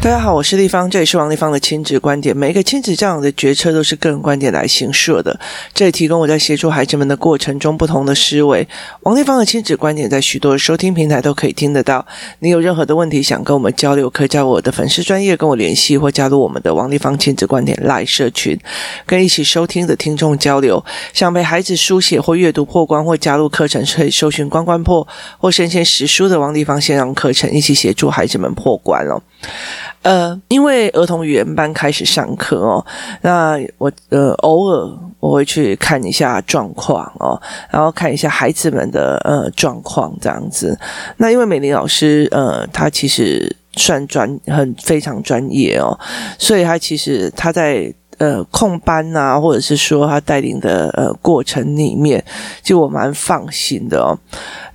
大家好，我是丽芳，这里是王立芳的亲子观点。每一个亲子教养的决策都是个人观点来形设的，这里提供我在协助孩子们的过程中不同的思维。王立芳的亲子观点在许多收听平台都可以听得到。你有任何的问题想跟我们交流，可以加我的粉丝专业跟我联系，或加入我们的王立芳亲子观点赖社群，跟一起收听的听众交流。想陪孩子书写或阅读破关，或加入课程，可以搜寻关关破或生鲜识书的王立芳线上课程，一起协助孩子们破关哦。呃，因为儿童语言班开始上课哦，那我呃偶尔我会去看一下状况哦，然后看一下孩子们的呃状况这样子。那因为美玲老师呃，她其实算专很非常专业哦，所以她其实她在。呃，控班啊，或者是说他带领的呃过程里面，就我蛮放心的哦。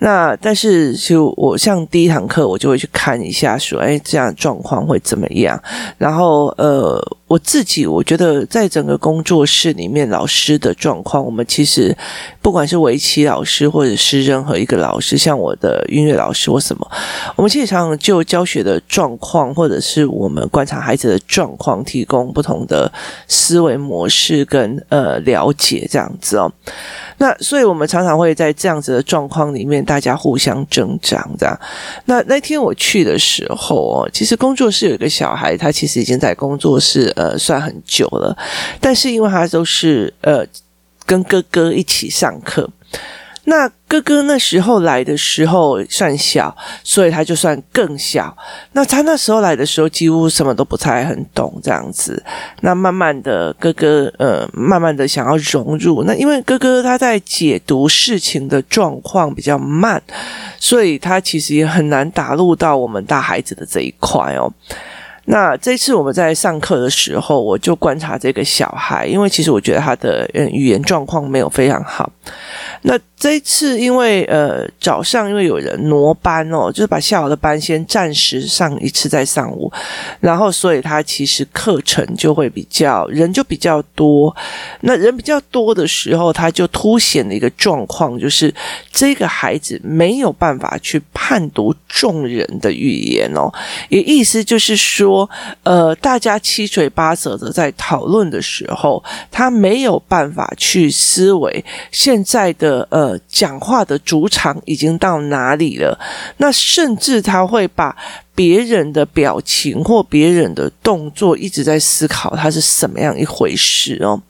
那但是就我像第一堂课，我就会去看一下，说，哎，这样状况会怎么样？然后呃。我自己我觉得，在整个工作室里面，老师的状况，我们其实不管是围棋老师，或者是任何一个老师，像我的音乐老师或什么，我们其实常常就教学的状况，或者是我们观察孩子的状况，提供不同的思维模式跟呃了解这样子哦。那所以，我们常常会在这样子的状况里面，大家互相争长这样。那那天我去的时候哦，其实工作室有一个小孩，他其实已经在工作室呃算很久了，但是因为他都是呃跟哥哥一起上课。那哥哥那时候来的时候算小，所以他就算更小。那他那时候来的时候，几乎什么都不太很懂这样子。那慢慢的，哥哥呃，慢慢的想要融入。那因为哥哥他在解读事情的状况比较慢，所以他其实也很难打入到我们大孩子的这一块哦。那这次我们在上课的时候，我就观察这个小孩，因为其实我觉得他的语言状况没有非常好。那这一次，因为呃早上因为有人挪班哦，就是把下午的班先暂时上一次在上午，然后所以他其实课程就会比较人就比较多。那人比较多的时候，他就凸显了一个状况，就是这个孩子没有办法去判读众人的语言哦，也意思就是说，呃，大家七嘴八舌的在讨论的时候，他没有办法去思维现在的呃。讲话的主场已经到哪里了？那甚至他会把别人的表情或别人的动作一直在思考，他是什么样一回事哦。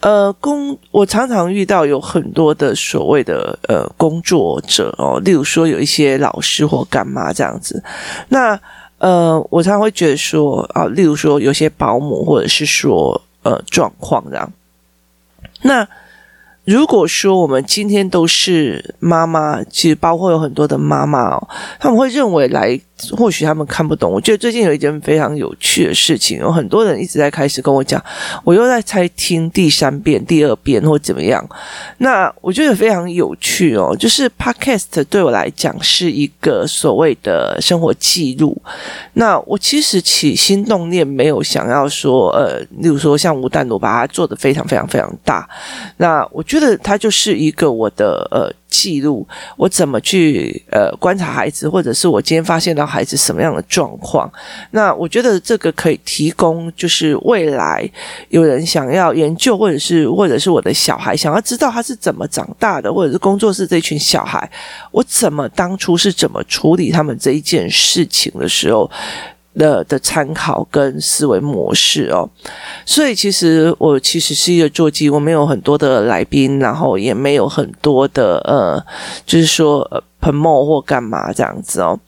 呃，工我常常遇到有很多的所谓的呃工作者哦，例如说有一些老师或干嘛这样子。那呃，我常常会觉得说啊，例如说有些保姆或者是说呃状况这样。那如果说我们今天都是妈妈，其实包括有很多的妈妈哦，他们会认为来。或许他们看不懂。我觉得最近有一件非常有趣的事情，有很多人一直在开始跟我讲，我又在猜听第三遍、第二遍或怎么样。那我觉得非常有趣哦，就是 Podcast 对我来讲是一个所谓的生活记录。那我其实起心动念没有想要说，呃，例如说像吴淡如把它做得非常非常非常大。那我觉得它就是一个我的呃。记录我怎么去呃观察孩子，或者是我今天发现到孩子什么样的状况。那我觉得这个可以提供，就是未来有人想要研究，或者是或者是我的小孩想要知道他是怎么长大的，或者是工作室这群小孩，我怎么当初是怎么处理他们这一件事情的时候。的的参考跟思维模式哦，所以其实我其实是一个座机，我没有很多的来宾，然后也没有很多的呃，就是说呃 promo 或干嘛这样子哦。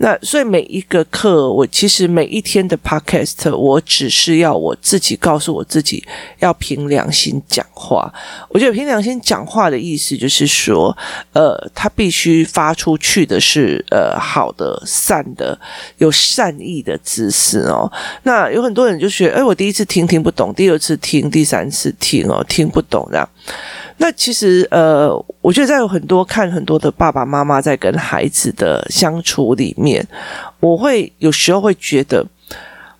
那所以每一个课，我其实每一天的 podcast，我只是要我自己告诉我自己，要凭良心讲话。我觉得凭良心讲话的意思就是说，呃，他必须发出去的是呃好的、善的、有善意的知识哦。那有很多人就觉得，诶，我第一次听听不懂，第二次听、第三次听哦，听不懂这样。那其实，呃，我觉得在有很多看很多的爸爸妈妈在跟孩子的相处里面，我会有时候会觉得，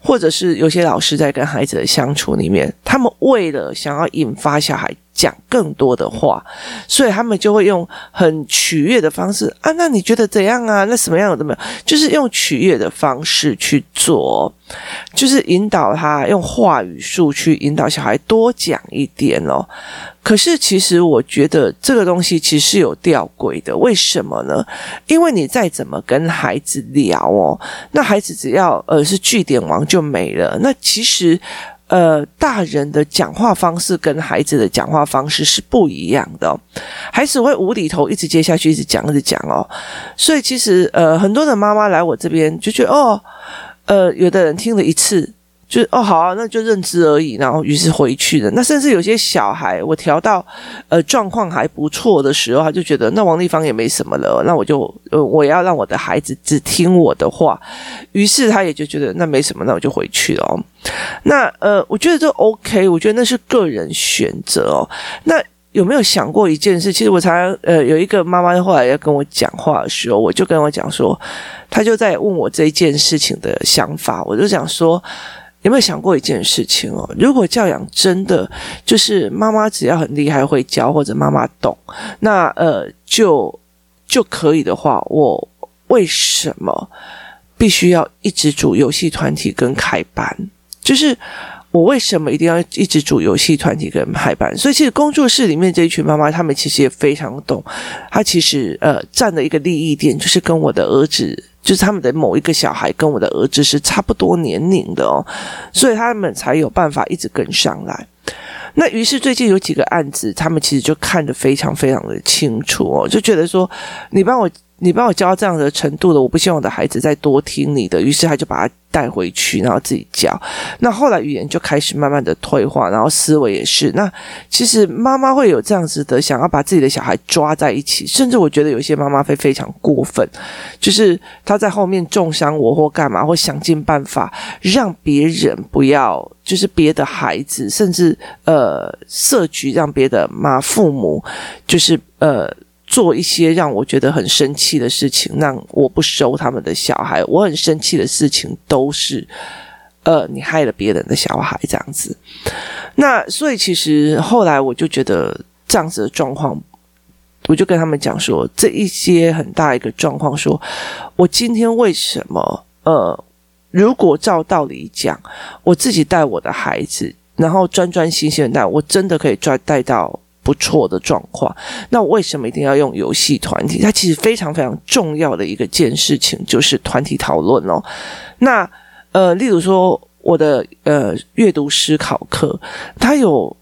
或者是有些老师在跟孩子的相处里面，他们为了想要引发小孩讲更多的话，所以他们就会用很取悦的方式啊，那你觉得怎样啊？那什么样的没有？就是用取悦的方式去做，就是引导他用话语术去引导小孩多讲一点哦。可是，其实我觉得这个东西其实是有吊诡的。为什么呢？因为你再怎么跟孩子聊哦，那孩子只要呃是据点王就没了。那其实呃，大人的讲话方式跟孩子的讲话方式是不一样的哦。孩子会无厘头一直接下去，一直讲，一直讲哦。所以其实呃，很多的妈妈来我这边就觉得哦，呃，有的人听了一次。就哦好啊，那就认知而已，然后于是回去了。那甚至有些小孩，我调到呃状况还不错的时候，他就觉得那王立芳也没什么了，那我就呃我要让我的孩子只听我的话。于是他也就觉得那没什么，那我就回去了哦。那呃，我觉得这 OK，我觉得那是个人选择哦。那有没有想过一件事？其实我常常呃有一个妈妈后来要跟我讲话的时候，我就跟我讲说，他就在问我这一件事情的想法，我就想说。有没有想过一件事情哦？如果教养真的就是妈妈只要很厉害会教，或者妈妈懂，那呃就就可以的话，我为什么必须要一直组游戏团体跟开班？就是。我为什么一定要一直组游戏团体跟排班？所以其实工作室里面这一群妈妈，她们其实也非常懂。她其实呃站的一个利益点，就是跟我的儿子，就是他们的某一个小孩跟我的儿子是差不多年龄的哦，所以他们才有办法一直跟上来。那于是最近有几个案子，他们其实就看得非常非常的清楚哦，就觉得说你帮我。你帮我教到这样的程度了，我不希望我的孩子再多听你的，于是他就把他带回去，然后自己教。那后来语言就开始慢慢的退化，然后思维也是。那其实妈妈会有这样子的想要把自己的小孩抓在一起，甚至我觉得有些妈妈会非常过分，就是他在后面重伤我或干嘛，或想尽办法让别人不要，就是别的孩子，甚至呃设局让别的妈父母，就是呃。做一些让我觉得很生气的事情，让我不收他们的小孩。我很生气的事情都是，呃，你害了别人的小孩这样子。那所以其实后来我就觉得这样子的状况，我就跟他们讲说，这一些很大一个状况，说我今天为什么呃，如果照道理讲，我自己带我的孩子，然后专专心心的带，我真的可以专带到。不错的状况，那我为什么一定要用游戏团体？它其实非常非常重要的一个件事情就是团体讨论哦。那呃，例如说我的呃阅读思考课，它有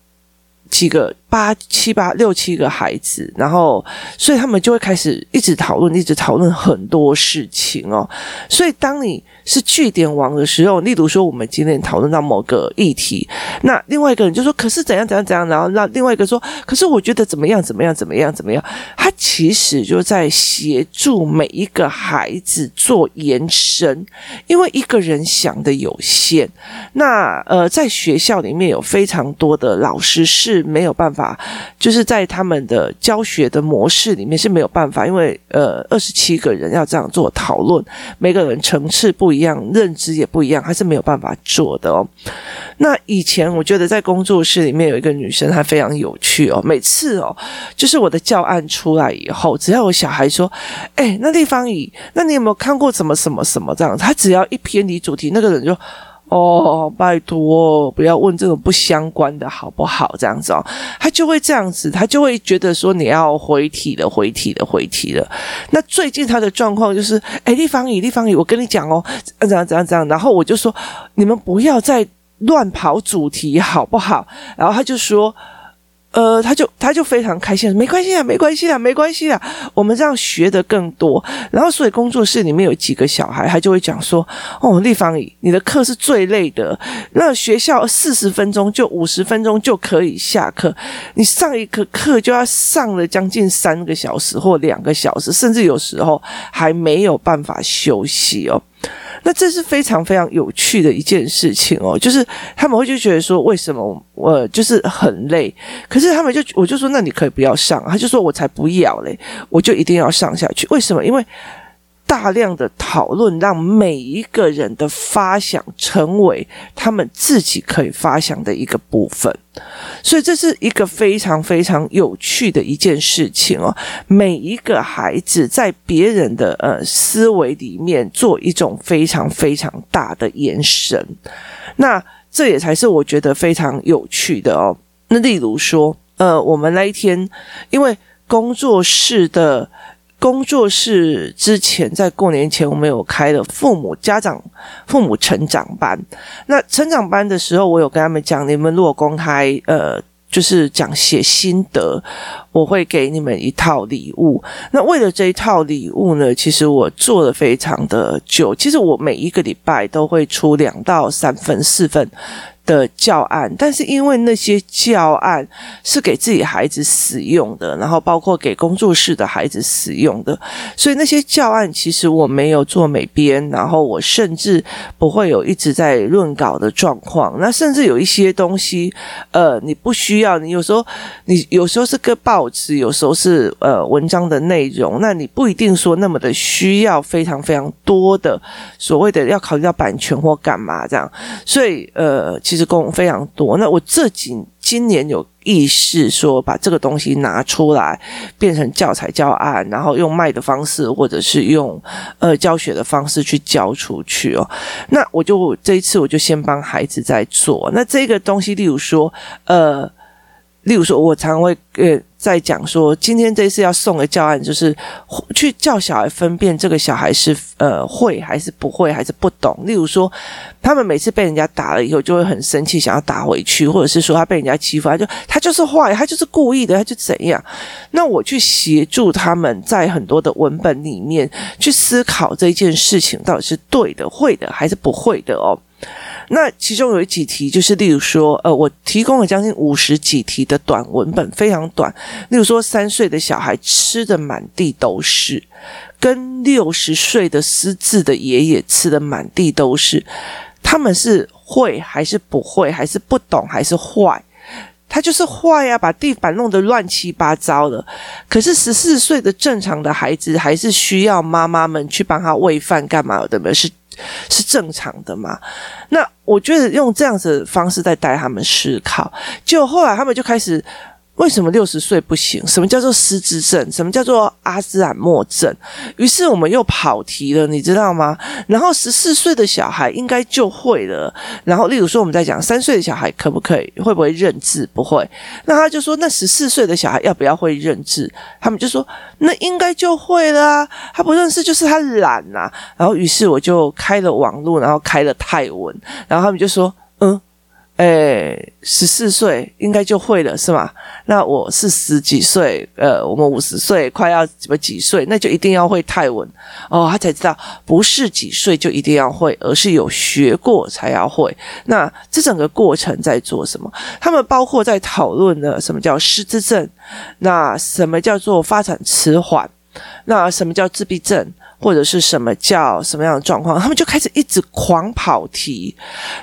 几个。八七八六七个孩子，然后所以他们就会开始一直讨论，一直讨论很多事情哦。所以当你是据点王的时候，例如说我们今天讨论到某个议题，那另外一个人就说：“可是怎样怎样怎样。”然后让另外一个说：“可是我觉得怎么样怎么样怎么样怎么样。”他其实就在协助每一个孩子做延伸，因为一个人想的有限。那呃，在学校里面有非常多的老师是没有办法。就是在他们的教学的模式里面是没有办法，因为呃二十七个人要这样做讨论，每个人层次不一样，认知也不一样，还是没有办法做的哦。那以前我觉得在工作室里面有一个女生，她非常有趣哦。每次哦，就是我的教案出来以后，只要有小孩说：“哎，那丽芳姨，那你有没有看过什么什么什么这样？”他只要一偏离主题，那个人就。哦，拜托，不要问这种不相关的，好不好？这样子哦，他就会这样子，他就会觉得说你要回题了，回题了，回题了。那最近他的状况就是，哎，立方宇，立方宇，我跟你讲哦，怎样怎样怎样。然后我就说，你们不要再乱跑主题，好不好？然后他就说。呃，他就他就非常开心，没关系啊，没关系啊，没关系啊，我们这样学的更多。然后，所以工作室里面有几个小孩，他就会讲说：“哦，丽芳姨，你的课是最累的。那学校四十分钟就五十分钟就可以下课，你上一个课就要上了将近三个小时或两个小时，甚至有时候还没有办法休息哦。”那这是非常非常有趣的一件事情哦，就是他们会就觉得说，为什么我就是很累？可是他们就我就说，那你可以不要上，他就说我才不要嘞，我就一定要上下去。为什么？因为大量的讨论，让每一个人的发想成为他们自己可以发想的一个部分，所以这是一个非常非常有趣的一件事情哦。每一个孩子在别人的呃思维里面做一种非常非常大的延伸，那这也才是我觉得非常有趣的哦。那例如说，呃，我们那一天因为工作室的。工作室之前在过年前，我们有开了父母家长、父母成长班。那成长班的时候，我有跟他们讲，你们如果公开，呃，就是讲写心得，我会给你们一套礼物。那为了这一套礼物呢，其实我做了非常的久。其实我每一个礼拜都会出两到三份、四份。的教案，但是因为那些教案是给自己孩子使用的，然后包括给工作室的孩子使用的，所以那些教案其实我没有做美编，然后我甚至不会有一直在润稿的状况。那甚至有一些东西，呃，你不需要，你有时候你有时候是个报纸，有时候是呃文章的内容，那你不一定说那么的需要非常非常多的所谓的要考虑到版权或干嘛这样，所以呃，其其实。功非常多，那我自己今年有意识说把这个东西拿出来变成教材教案，然后用卖的方式或者是用呃教学的方式去教出去哦。那我就这一次我就先帮孩子在做。那这个东西，例如说呃。例如说，我常会呃在讲说，今天这次要送的教案，就是去教小孩分辨这个小孩是呃会还是不会，还是不懂。例如说，他们每次被人家打了以后，就会很生气，想要打回去，或者是说他被人家欺负，他就他就是坏，他就是故意的，他就怎样。那我去协助他们在很多的文本里面去思考这件事情到底是对的、会的还是不会的哦。那其中有几题，就是例如说，呃，我提供了将近五十几题的短文本，非常短。例如说，三岁的小孩吃的满地都是，跟六十岁的失智的爷爷吃的满地都是，他们是会还是不会，还是不懂还是坏？他就是坏呀，把地板弄得乱七八糟的。可是十四岁的正常的孩子，还是需要妈妈们去帮他喂饭干嘛的？是。是正常的嘛？那我觉得用这样子的方式在带他们思考，就后来他们就开始。为什么六十岁不行？什么叫做失智症？什么叫做阿兹海默症？于是我们又跑题了，你知道吗？然后十四岁的小孩应该就会了。然后，例如说，我们在讲三岁的小孩可不可以？会不会认字？不会。那他就说，那十四岁的小孩要不要会认字？他们就说，那应该就会了啊。他不认识就是他懒呐、啊。然后，于是我就开了网络，然后开了泰文，然后他们就说，嗯。哎，十四岁应该就会了，是吗？那我是十几岁，呃，我们五十岁快要什么几岁，那就一定要会泰文哦。他才知道不是几岁就一定要会，而是有学过才要会。那这整个过程在做什么？他们包括在讨论了什么叫失智症，那什么叫做发展迟缓，那什么叫自闭症？或者是什么叫什么样的状况，他们就开始一直狂跑题。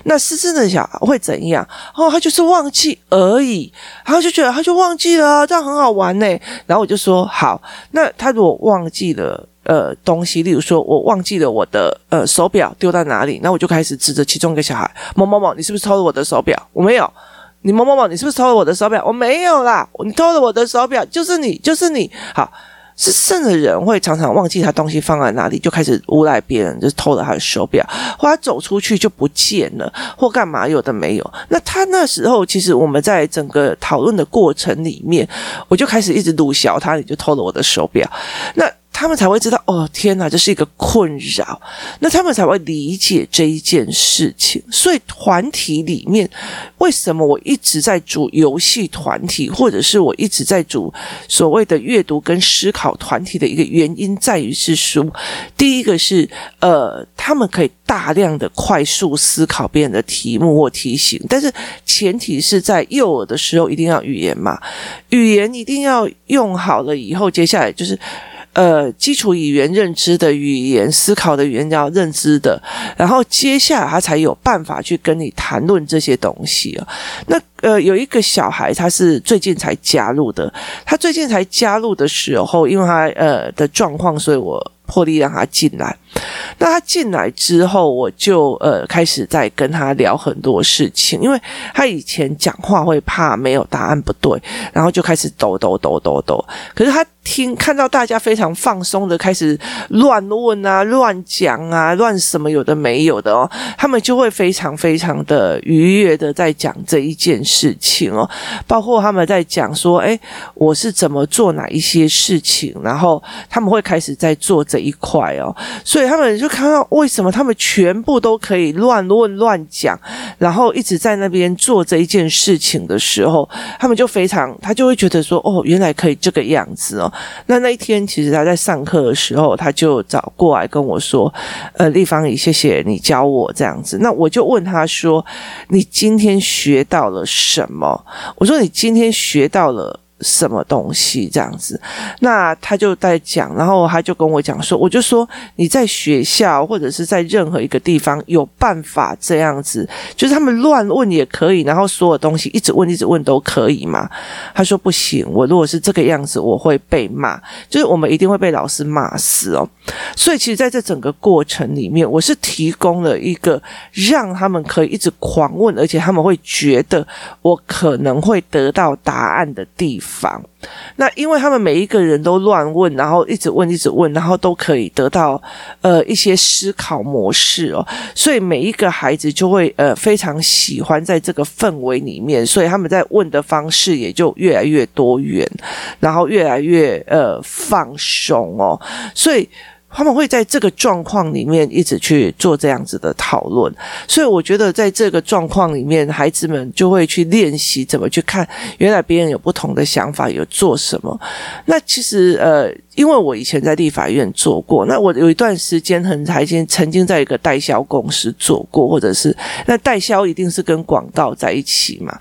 那失智的小孩会怎样？哦，他就是忘记而已，然后就觉得他就忘记了，这样很好玩呢。然后我就说好，那他如果忘记了呃东西，例如说我忘记了我的呃手表丢在哪里，那我就开始指着其中一个小孩某某某，你是不是偷了我的手表？我没有。你某某某，你是不是偷了我的手表？我没有啦。你偷了我的手表，就是你，就是你。好。是剩的人会常常忘记他东西放在哪里，就开始诬赖别人，就偷了他的手表，或他走出去就不见了，或干嘛有的没有。那他那时候，其实我们在整个讨论的过程里面，我就开始一直鲁小他，你就偷了我的手表。那。他们才会知道哦，天哪，这是一个困扰。那他们才会理解这一件事情。所以团体里面，为什么我一直在组游戏团体，或者是我一直在组所谓的阅读跟思考团体的一个原因，在于是说，第一个是呃，他们可以大量的快速思考别人的题目或题型，但是前提是在幼儿的时候一定要语言嘛，语言一定要用好了以后，接下来就是。呃，基础语言认知的语言，思考的语言叫认知的，然后接下来他才有办法去跟你谈论这些东西啊。那呃，有一个小孩，他是最近才加入的，他最近才加入的时候，因为他呃的状况，所以我。破例让他进来。那他进来之后，我就呃开始在跟他聊很多事情，因为他以前讲话会怕没有答案不对，然后就开始抖抖抖抖抖。可是他听看到大家非常放松的开始乱问啊、乱讲啊、乱什么有的没有的哦，他们就会非常非常的愉悦的在讲这一件事情哦，包括他们在讲说，哎，我是怎么做哪一些事情，然后他们会开始在做这一块哦，所以他们就看到为什么他们全部都可以乱问乱讲，然后一直在那边做这一件事情的时候，他们就非常，他就会觉得说，哦，原来可以这个样子哦。那那一天，其实他在上课的时候，他就找过来跟我说：“呃，丽芳姨，谢谢你教我这样子。”那我就问他说：“你今天学到了什么？”我说：“你今天学到了。”什么东西这样子？那他就在讲，然后他就跟我讲说，我就说你在学校或者是在任何一个地方有办法这样子，就是他们乱问也可以，然后所有东西一直问一直问都可以嘛？他说不行，我如果是这个样子，我会被骂，就是我们一定会被老师骂死哦。所以其实在这整个过程里面，我是提供了一个让他们可以一直狂问，而且他们会觉得我可能会得到答案的地方。房，那因为他们每一个人都乱问，然后一直问，一直问，然后都可以得到呃一些思考模式哦，所以每一个孩子就会呃非常喜欢在这个氛围里面，所以他们在问的方式也就越来越多元，然后越来越呃放松哦，所以。他们会在这个状况里面一直去做这样子的讨论，所以我觉得在这个状况里面，孩子们就会去练习怎么去看，原来别人有不同的想法，有做什么。那其实呃，因为我以前在立法院做过，那我有一段时间很还经曾经在一个代销公司做过，或者是那代销一定是跟广告在一起嘛，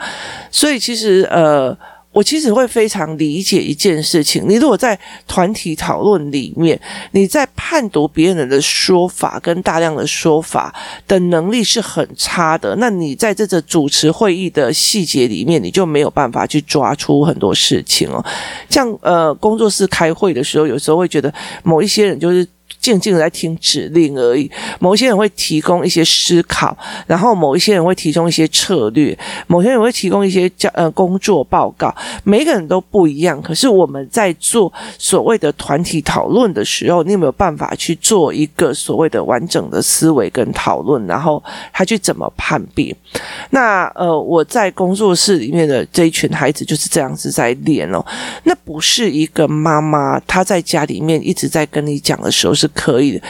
所以其实呃。我其实会非常理解一件事情，你如果在团体讨论里面，你在判读别人的说法跟大量的说法的能力是很差的，那你在这个主持会议的细节里面，你就没有办法去抓出很多事情哦。像呃，工作室开会的时候，有时候会觉得某一些人就是。静静的在听指令而已。某些人会提供一些思考，然后某一些人会提供一些策略，某些人会提供一些教呃工作报告。每个人都不一样。可是我们在做所谓的团体讨论的时候，你有没有办法去做一个所谓的完整的思维跟讨论？然后他去怎么判别？那呃，我在工作室里面的这一群孩子就是这样子在练哦。那不是一个妈妈她在家里面一直在跟你讲的时候是。可以的。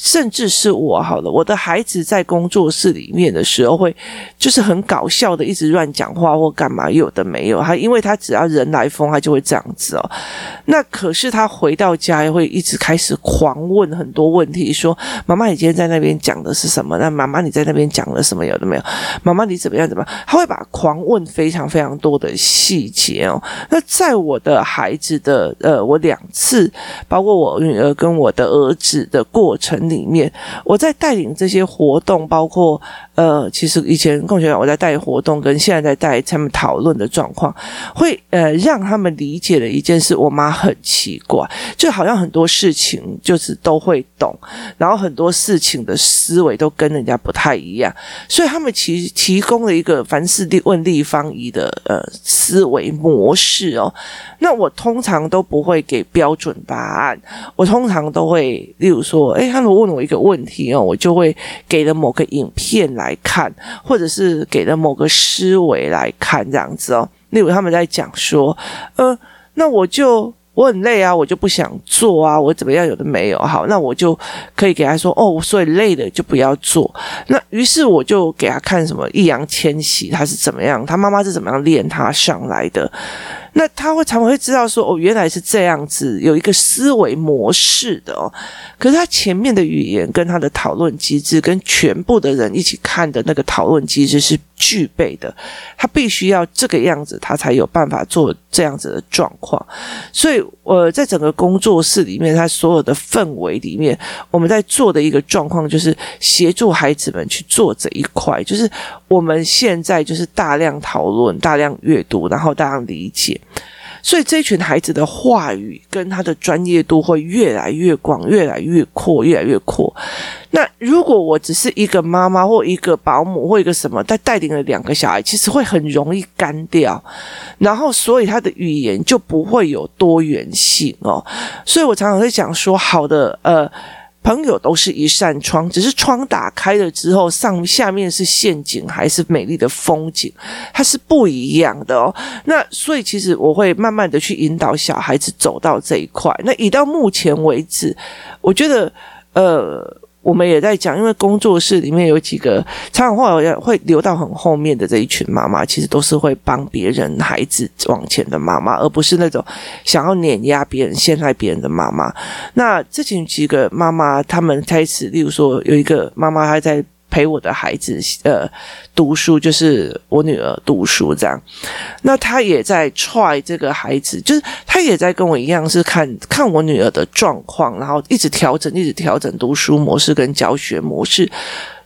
甚至是我好了，我的孩子在工作室里面的时候会就是很搞笑的，一直乱讲话或干嘛，有的没有。他因为他只要人来疯，他就会这样子哦。那可是他回到家会一直开始狂问很多问题，说：“妈妈，你今天在那边讲的是什么？那妈妈你在那边讲了什么？有的没有？妈妈你怎么样？怎么样？”他会把狂问非常非常多的细节哦。那在我的孩子的呃，我两次，包括我女儿跟我的儿子的过程。里面，我在带领这些活动，包括呃，其实以前共学团我在带活动，跟现在在带他们讨论的状况，会呃让他们理解了一件事。我妈很奇怪，就好像很多事情就是都会懂，然后很多事情的思维都跟人家不太一样，所以他们其提供了一个凡事立问立方仪的呃思维模式哦。那我通常都不会给标准答案，我通常都会，例如说，诶，他们问我一个问题哦，我就会给了某个影片来看，或者是给了某个思维来看这样子哦。例如他们在讲说，呃，那我就我很累啊，我就不想做啊，我怎么样有的没有，好，那我就可以给他说，哦，所以累的就不要做。那于是我就给他看什么易烊千玺他是怎么样，他妈妈是怎么样练他上来的。那他会常会知道说，哦，原来是这样子，有一个思维模式的哦。可是他前面的语言跟他的讨论机制，跟全部的人一起看的那个讨论机制是具备的。他必须要这个样子，他才有办法做这样子的状况。所以，呃，在整个工作室里面，他所有的氛围里面，我们在做的一个状况，就是协助孩子们去做这一块。就是我们现在就是大量讨论、大量阅读，然后大量理解。所以这群孩子的话语跟他的专业度会越来越广，越来越阔，越来越阔。那如果我只是一个妈妈或一个保姆或一个什么，带带领了两个小孩，其实会很容易干掉，然后所以他的语言就不会有多元性哦。所以我常常会讲说，好的，呃。朋友都是一扇窗，只是窗打开了之后，上下面是陷阱还是美丽的风景，它是不一样的哦。那所以其实我会慢慢的去引导小孩子走到这一块。那以到目前为止，我觉得，呃。我们也在讲，因为工作室里面有几个常常会会留到很后面的这一群妈妈，其实都是会帮别人孩子往前的妈妈，而不是那种想要碾压别人、陷害别人的妈妈。那这群几个妈妈，他们开始，例如说有一个妈妈她在。陪我的孩子呃读书，就是我女儿读书这样。那他也在 try 这个孩子，就是他也在跟我一样，是看看我女儿的状况，然后一直调整，一直调整读书模式跟教学模式。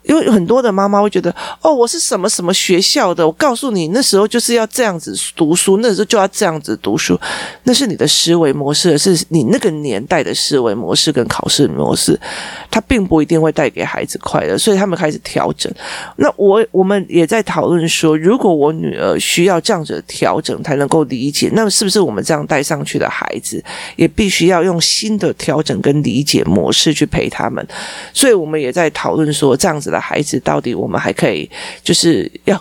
因为很多的妈妈会觉得，哦，我是什么什么学校的，我告诉你，那时候就是要这样子读书，那时候就要这样子读书，那是你的思维模式，是你那个年代的思维模式跟考试模式，它并不一定会带给孩子快乐，所以他们开始调整。那我我们也在讨论说，如果我女儿需要这样子调整才能够理解，那是不是我们这样带上去的孩子，也必须要用新的调整跟理解模式去陪他们？所以我们也在讨论说，这样子。的孩子到底我们还可以就是要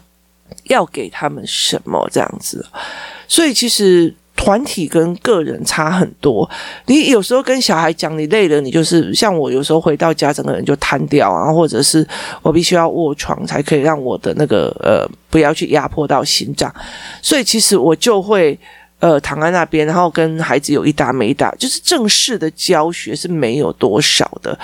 要给他们什么这样子？所以其实团体跟个人差很多。你有时候跟小孩讲你累了，你就是像我有时候回到家整个人就瘫掉啊，或者是我必须要卧床才可以让我的那个呃不要去压迫到心脏。所以其实我就会。呃，躺在那边，然后跟孩子有一搭没一搭，就是正式的教学是没有多少的。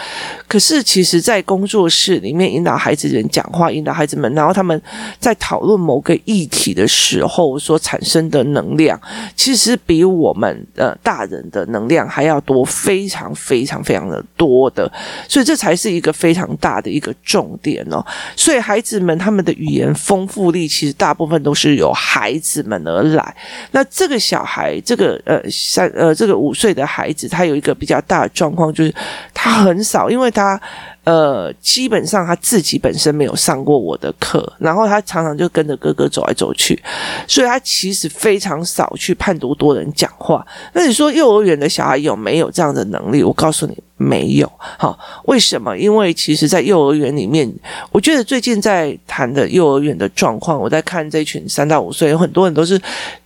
可是，其实，在工作室里面引导孩子人讲话，引导孩子们，然后他们在讨论某个议题的时候所产生的能量，其实比我们呃大人的能量还要多，非常非常非常的多的。所以，这才是一个非常大的一个重点哦。所以，孩子们他们的语言丰富力，其实大部分都是由孩子们而来。那这个。小孩这个呃三呃这个五岁的孩子，他有一个比较大的状况，就是他很少，因为他。呃，基本上他自己本身没有上过我的课，然后他常常就跟着哥哥走来走去，所以他其实非常少去判读多人讲话。那你说幼儿园的小孩有没有这样的能力？我告诉你，没有。好，为什么？因为其实，在幼儿园里面，我觉得最近在谈的幼儿园的状况，我在看这群三到五岁，有很多人都是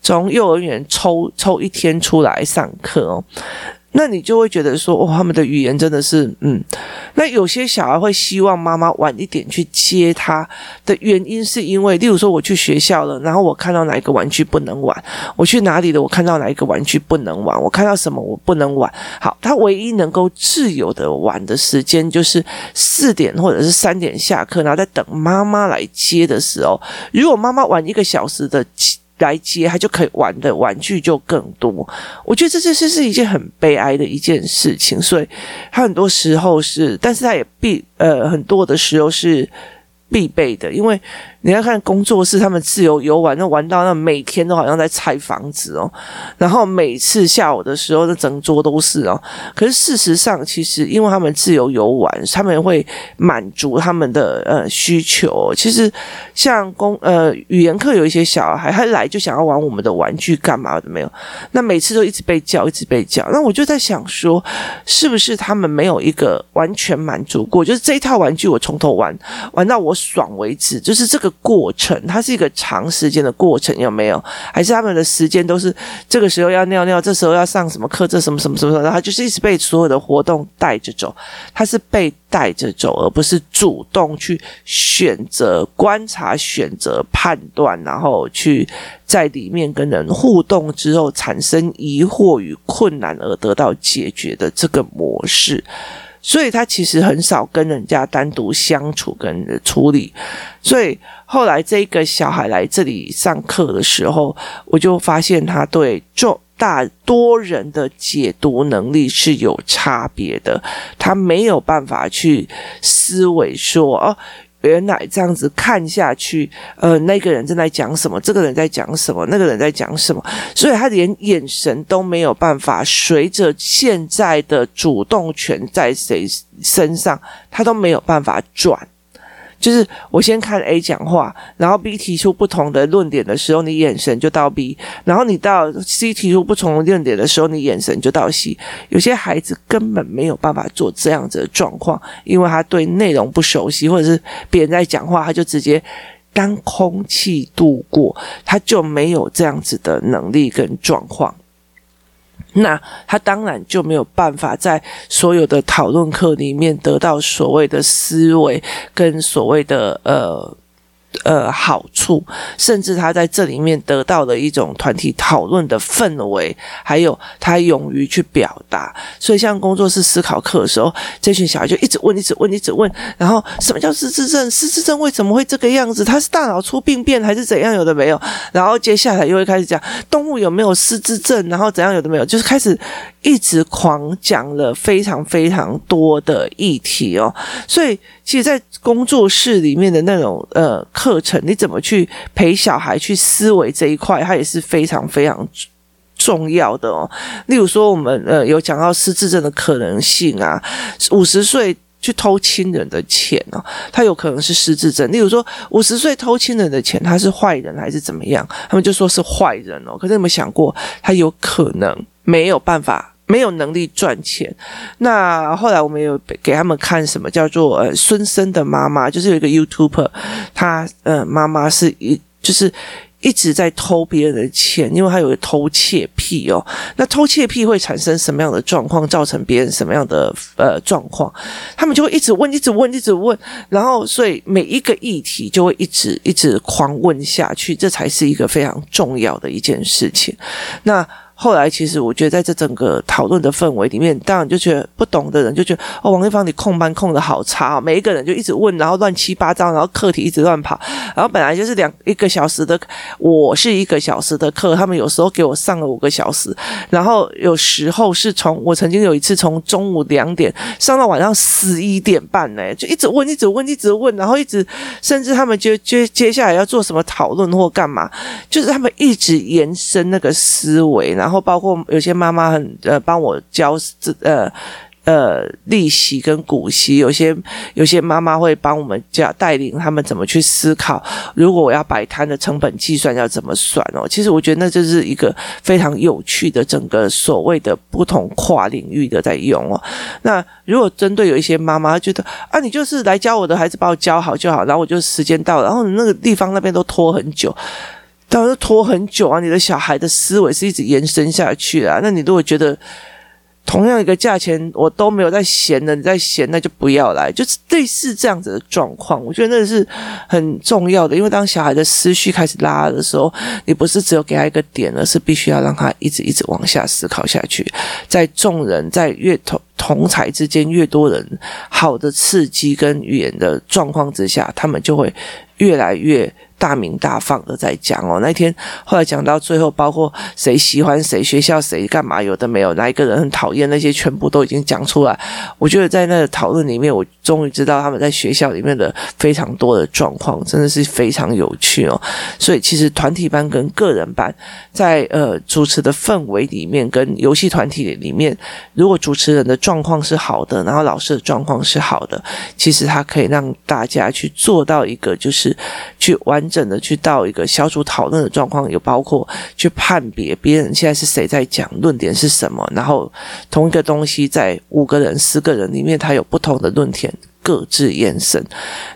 从幼儿园抽抽一天出来上课哦。那你就会觉得说，哦，他们的语言真的是，嗯，那有些小孩会希望妈妈晚一点去接他的原因，是因为，例如说我去学校了，然后我看到哪一个玩具不能玩，我去哪里了，我看到哪一个玩具不能玩，我看到什么我不能玩。好，他唯一能够自由的玩的时间就是四点或者是三点下课，然后在等妈妈来接的时候，如果妈妈晚一个小时的。来接他就可以玩的玩具就更多，我觉得这这是是一件很悲哀的一件事情，所以他很多时候是，但是他也必呃很多的时候是必备的，因为。你要看工作室，他们自由游玩，那玩到那每天都好像在拆房子哦。然后每次下午的时候，那整桌都是哦。可是事实上，其实因为他们自由游玩，他们会满足他们的呃需求。其实像公呃语言课有一些小孩，他来就想要玩我们的玩具，干嘛的没有？那每次都一直被叫，一直被叫。那我就在想说，是不是他们没有一个完全满足过？就是这一套玩具我从头玩玩到我爽为止，就是这个。过程，它是一个长时间的过程，有没有？还是他们的时间都是这个时候要尿尿，这时候要上什么课，这什么什么什么，然后他就是一直被所有的活动带着走，他是被带着走，而不是主动去选择观察、选择判断，然后去在里面跟人互动之后产生疑惑与困难而得到解决的这个模式。所以他其实很少跟人家单独相处跟处理，所以后来这个小孩来这里上课的时候，我就发现他对众大多人的解读能力是有差别的，他没有办法去思维说哦。原来这样子看下去，呃，那个人正在讲什么，这个人在讲什么，那个人在讲什么，所以他连眼神都没有办法随着现在的主动权在谁身上，他都没有办法转。就是我先看 A 讲话，然后 B 提出不同的论点的时候，你眼神就到 B；然后你到 C 提出不同的论点的时候，你眼神就到 C。有些孩子根本没有办法做这样子的状况，因为他对内容不熟悉，或者是别人在讲话，他就直接当空气度过，他就没有这样子的能力跟状况。那他当然就没有办法在所有的讨论课里面得到所谓的思维跟所谓的呃。呃，好处，甚至他在这里面得到了一种团体讨论的氛围，还有他勇于去表达。所以，像工作室思考课的时候，这群小孩就一直问，一直问，一直问。然后，什么叫失智症？失智症为什么会这个样子？他是大脑出病变还是怎样？有的没有。然后接下来又会开始讲动物有没有失智症？然后怎样？有的没有，就是开始一直狂讲了非常非常多的议题哦。所以。其实，在工作室里面的那种呃课程，你怎么去陪小孩去思维这一块，它也是非常非常重要的哦。例如说，我们呃有讲到失智症的可能性啊，五十岁去偷亲人的钱哦，他有可能是失智症。例如说，五十岁偷亲人的钱，他是坏人还是怎么样？他们就说是坏人哦。可是有没有想过，他有可能没有办法？没有能力赚钱，那后来我们有给他们看什么叫做呃孙生的妈妈，就是有一个 YouTuber，他呃妈妈是一就是一直在偷别人的钱，因为他有个偷窃癖哦。那偷窃癖会产生什么样的状况，造成别人什么样的呃状况？他们就会一直问，一直问，一直问，然后所以每一个议题就会一直一直狂问下去，这才是一个非常重要的一件事情。那。后来，其实我觉得在这整个讨论的氛围里面，当然就觉得不懂的人就觉得哦，王丽芳你控班控的好差哦，每一个人就一直问，然后乱七八糟，然后课题一直乱跑，然后本来就是两一个小时的，我是一个小时的课，他们有时候给我上了五个小时，然后有时候是从我曾经有一次从中午两点上到晚上十一点半呢，就一直问，一直问，一直问，然后一直甚至他们就接接下来要做什么讨论或干嘛，就是他们一直延伸那个思维，然后。然后包括有些妈妈很呃帮我教这呃呃利息跟股息，有些有些妈妈会帮我们教带领他们怎么去思考，如果我要摆摊的成本计算要怎么算哦。其实我觉得那就是一个非常有趣的整个所谓的不同跨领域的在用哦。那如果针对有一些妈妈觉得啊，你就是来教我的孩子，把我教好就好，然后我就时间到了，然后那个地方那边都拖很久。当然拖很久啊！你的小孩的思维是一直延伸下去啊。那你如果觉得同样一个价钱我都没有在嫌的，你在嫌，那就不要来。就是类似这样子的状况，我觉得那是很重要的。因为当小孩的思绪开始拉的时候，你不是只有给他一个点，而是必须要让他一直一直往下思考下去。在众人在越同同才之间越多人好的刺激跟语言的状况之下，他们就会越来越。大鸣大放的在讲哦，那天后来讲到最后，包括谁喜欢谁，学校谁干嘛，有的没有，哪一个人很讨厌，那些全部都已经讲出来。我觉得在那个讨论里面，我终于知道他们在学校里面的非常多的状况，真的是非常有趣哦。所以其实团体班跟个人班在呃主持的氛围里面，跟游戏团体里面，如果主持人的状况是好的，然后老师的状况是好的，其实他可以让大家去做到一个就是去完。整的去到一个小组讨论的状况，也包括去判别别人现在是谁在讲，论点是什么，然后同一个东西在五个人、四个人里面，它有不同的论点。各自延伸，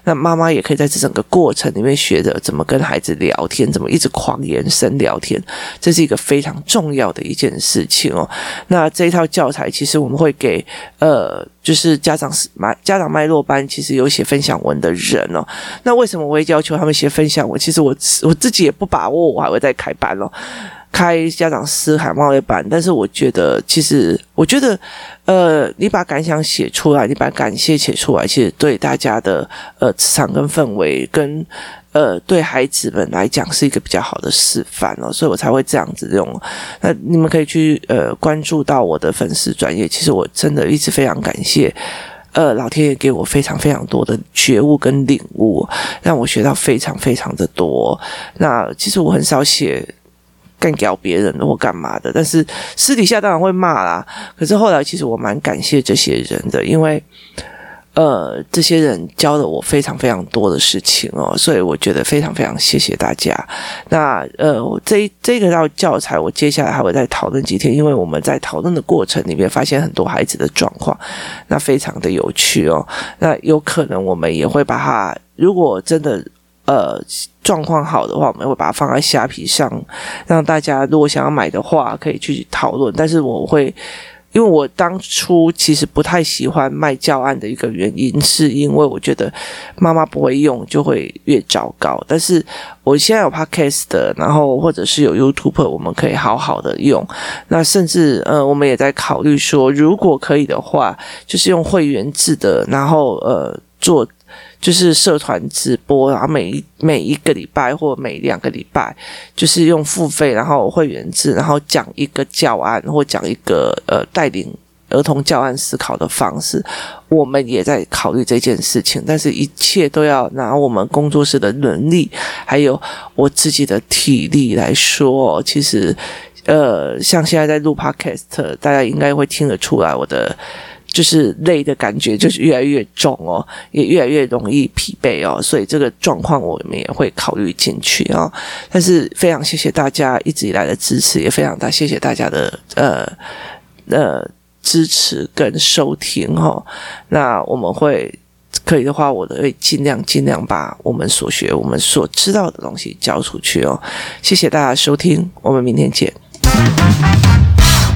那妈妈也可以在这整个过程里面学着怎么跟孩子聊天，怎么一直狂延伸聊天，这是一个非常重要的一件事情哦。那这一套教材其实我们会给呃，就是家长是家长脉络班，其实有写分享文的人哦。那为什么我会要求他们写分享文？其实我我自己也不把握，我还会再开班哦。开家长思海贸易班，但是我觉得，其实我觉得，呃，你把感想写出来，你把感谢写出来，其实对大家的呃磁场跟氛围，跟呃对孩子们来讲是一个比较好的示范哦，所以我才会这样子用。那你们可以去呃关注到我的粉丝专业，其实我真的一直非常感谢。呃，老天爷给我非常非常多的觉悟跟领悟，让我学到非常非常的多。那其实我很少写干掉别人或干嘛的，但是私底下当然会骂啦。可是后来其实我蛮感谢这些人的，因为。呃，这些人教了我非常非常多的事情哦，所以我觉得非常非常谢谢大家。那呃，这这个道教材，我接下来还会再讨论几天，因为我们在讨论的过程里面发现很多孩子的状况，那非常的有趣哦。那有可能我们也会把它，如果真的呃状况好的话，我们会把它放在虾皮上，让大家如果想要买的话，可以去讨论。但是我会。因为我当初其实不太喜欢卖教案的一个原因，是因为我觉得妈妈不会用就会越糟糕。但是我现在有 Podcast 的，然后或者是有 YouTube，我们可以好好的用。那甚至呃，我们也在考虑说，如果可以的话，就是用会员制的，然后呃做。就是社团直播，然后每每一个礼拜或每两个礼拜，就是用付费，然后会员制，然后讲一个教案或讲一个呃带领儿童教案思考的方式。我们也在考虑这件事情，但是一切都要拿我们工作室的能力，还有我自己的体力来说。其实，呃，像现在在录 Podcast，大家应该会听得出来我的。就是累的感觉，就是越来越重哦，也越来越容易疲惫哦，所以这个状况我们也会考虑进去哦。但是非常谢谢大家一直以来的支持，也非常大谢谢大家的呃呃支持跟收听哦。那我们会可以的话，我都会尽量尽量把我们所学、我们所知道的东西交出去哦。谢谢大家收听，我们明天见。